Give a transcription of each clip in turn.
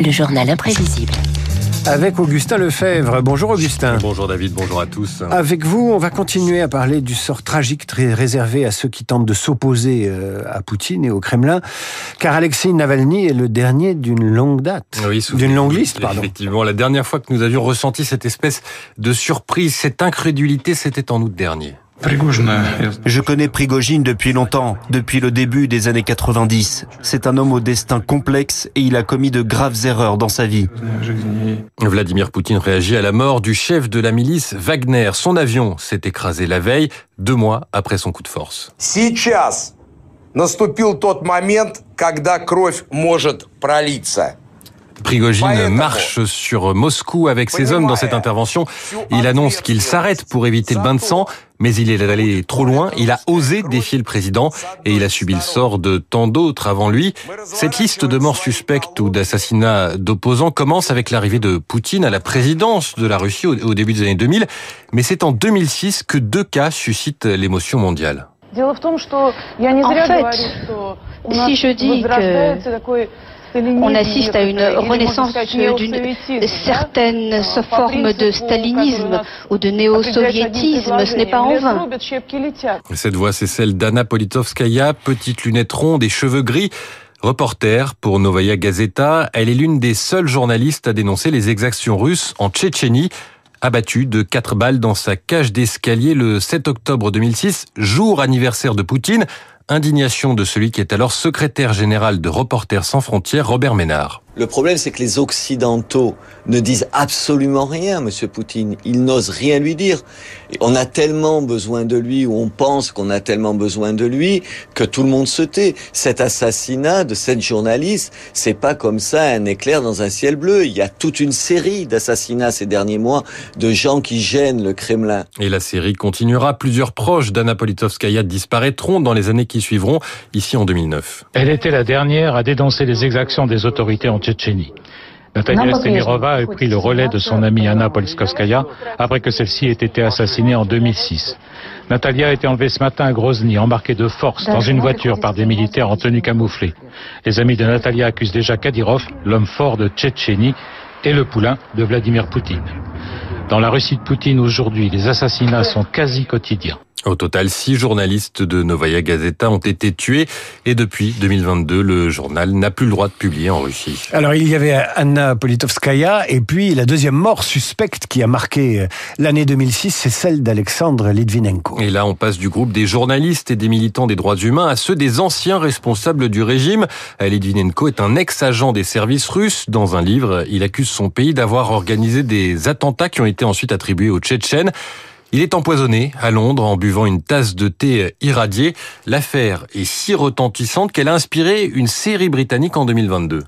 Le journal imprévisible. Avec Augustin Lefebvre. Bonjour Augustin. Bonjour David, bonjour à tous. Avec vous, on va continuer à parler du sort tragique très réservé à ceux qui tentent de s'opposer euh, à Poutine et au Kremlin, car Alexei Navalny est le dernier d'une longue date, oui, d'une longue liste, pardon. Effectivement, la dernière fois que nous avions ressenti cette espèce de surprise, cette incrédulité, c'était en août dernier. Je connais Prigogine depuis longtemps, depuis le début des années 90. C'est un homme au destin complexe et il a commis de graves erreurs dans sa vie. Vladimir Poutine réagit à la mort du chef de la milice Wagner. Son avion s'est écrasé la veille, deux mois après son coup de force. Сейчас наступил тот момент, когда кровь может пролиться. Prigogine marche sur Moscou avec ses hommes dans cette intervention. Il annonce qu'il s'arrête pour éviter le bain de sang, mais il est allé trop loin. Il a osé défier le président et il a subi le sort de tant d'autres avant lui. Cette liste de morts suspectes ou d'assassinats d'opposants commence avec l'arrivée de Poutine à la présidence de la Russie au début des années 2000, mais c'est en 2006 que deux cas suscitent l'émotion mondiale. En fait, si je dis que on assiste à une renaissance d'une certaine forme de stalinisme ou de néo-soviétisme. Ce n'est pas en vain. Cette voix, c'est celle d'Anna Politovskaya, petite lunette ronde et cheveux gris. Reporter pour Novaya Gazeta, elle est l'une des seules journalistes à dénoncer les exactions russes en Tchétchénie. Abattue de quatre balles dans sa cage d'escalier le 7 octobre 2006, jour anniversaire de Poutine, indignation de celui qui est alors secrétaire général de Reporters sans frontières, Robert Ménard. Le problème, c'est que les Occidentaux ne disent absolument rien, Monsieur Poutine. Ils n'osent rien lui dire. on a tellement besoin de lui, ou on pense qu'on a tellement besoin de lui, que tout le monde se tait. Cet assassinat de cette journaliste, c'est pas comme ça un éclair dans un ciel bleu. Il y a toute une série d'assassinats ces derniers mois de gens qui gênent le Kremlin. Et la série continuera. Plusieurs proches d'Anna Politkovskaya disparaîtront dans les années qui suivront, ici en 2009. Elle était la dernière à dénoncer les exactions des autorités en Tchétchénie. Natalia Stemirova a pris le relais de son amie Anna Politkovskaya après que celle-ci ait été assassinée en 2006. Natalia a été enlevée ce matin à Grozny, embarquée de force dans une voiture par des militaires en tenue camouflée. Les amis de Natalia accusent déjà Kadyrov, l'homme fort de Tchétchénie, et le poulain de Vladimir Poutine. Dans la Russie de Poutine aujourd'hui, les assassinats sont quasi quotidiens. Au total, six journalistes de Novaya Gazeta ont été tués et depuis 2022, le journal n'a plus le droit de publier en Russie. Alors il y avait Anna Politovskaya et puis la deuxième mort suspecte qui a marqué l'année 2006, c'est celle d'Alexandre Litvinenko. Et là, on passe du groupe des journalistes et des militants des droits humains à ceux des anciens responsables du régime. Litvinenko est un ex-agent des services russes. Dans un livre, il accuse son pays d'avoir organisé des attentats qui ont été ensuite attribués aux Tchétchènes. Il est empoisonné à Londres en buvant une tasse de thé irradié. L'affaire est si retentissante qu'elle a inspiré une série britannique en 2022.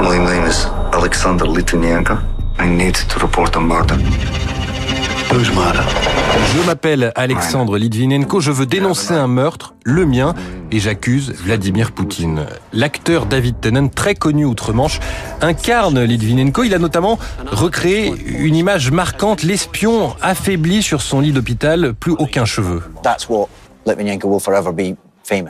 My name is Alexander. I need to report murder. Je m'appelle Alexandre Litvinenko, je veux dénoncer un meurtre, le mien, et j'accuse Vladimir Poutine. L'acteur David Tennant, très connu outre-Manche, incarne Litvinenko. Il a notamment recréé une image marquante, l'espion affaibli sur son lit d'hôpital, plus aucun cheveu.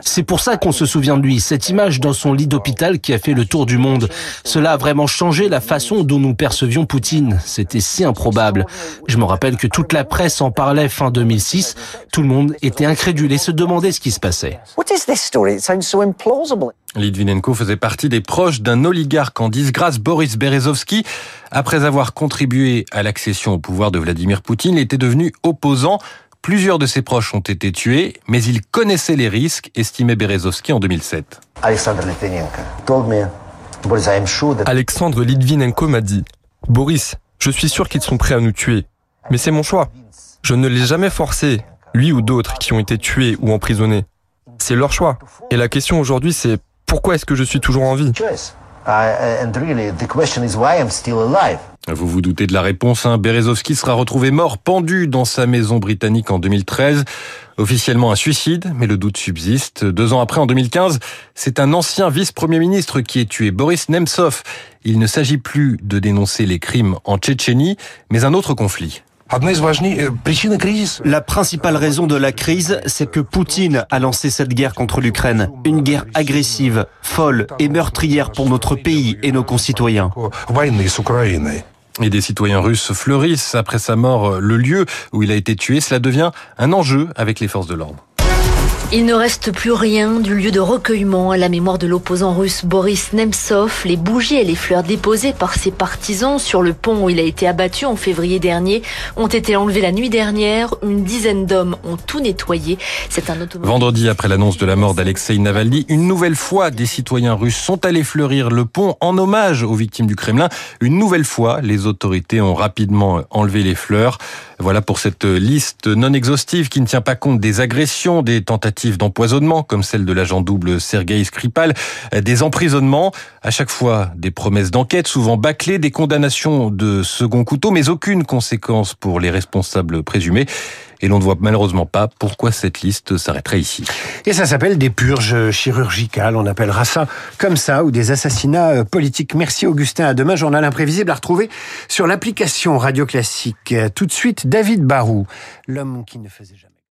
C'est pour ça qu'on se souvient de lui, cette image dans son lit d'hôpital qui a fait le tour du monde. Cela a vraiment changé la façon dont nous percevions Poutine. C'était si improbable. Je me rappelle que toute la presse en parlait fin 2006. Tout le monde était incrédule et se demandait ce qui se passait. Litvinenko faisait partie des proches d'un oligarque en disgrâce, Boris Berezovsky. Après avoir contribué à l'accession au pouvoir de Vladimir Poutine, il était devenu opposant. Plusieurs de ses proches ont été tués, mais il connaissait les risques, estimait Berezovsky en 2007. Alexandre Litvinenko m'a dit Boris, je suis sûr qu'ils sont prêts à nous tuer, mais c'est mon choix. Je ne l'ai jamais forcé, lui ou d'autres qui ont été tués ou emprisonnés. C'est leur choix. Et la question aujourd'hui, c'est pourquoi est-ce que je suis toujours en vie? Vous vous doutez de la réponse, hein Berezovski sera retrouvé mort, pendu dans sa maison britannique en 2013. Officiellement un suicide, mais le doute subsiste. Deux ans après, en 2015, c'est un ancien vice-premier ministre qui est tué, Boris Nemtsov. Il ne s'agit plus de dénoncer les crimes en Tchétchénie, mais un autre conflit. La principale raison de la crise, c'est que Poutine a lancé cette guerre contre l'Ukraine. Une guerre agressive, folle et meurtrière pour notre pays et nos concitoyens. Et des citoyens russes fleurissent après sa mort le lieu où il a été tué. Cela devient un enjeu avec les forces de l'ordre. Il ne reste plus rien du lieu de recueillement à la mémoire de l'opposant russe Boris Nemtsov. Les bougies et les fleurs déposées par ses partisans sur le pont où il a été abattu en février dernier ont été enlevées la nuit dernière. Une dizaine d'hommes ont tout nettoyé. C'est un Vendredi, après l'annonce de la mort d'Alexei Navalny, une nouvelle fois, des citoyens russes sont allés fleurir le pont en hommage aux victimes du Kremlin. Une nouvelle fois, les autorités ont rapidement enlevé les fleurs. Voilà pour cette liste non exhaustive qui ne tient pas compte des agressions, des tentatives d'empoisonnement, comme celle de l'agent double Sergei Skripal, des emprisonnements, à chaque fois des promesses d'enquête, souvent bâclées, des condamnations de second couteau, mais aucune conséquence pour les responsables présumés. Et l'on ne voit malheureusement pas pourquoi cette liste s'arrêterait ici. Et ça s'appelle des purges chirurgicales, on appellera ça comme ça, ou des assassinats euh, politiques. Merci Augustin, à demain, journal imprévisible à retrouver sur l'application Radio Classique. Tout de suite, David Barou, l'homme qui ne faisait jamais.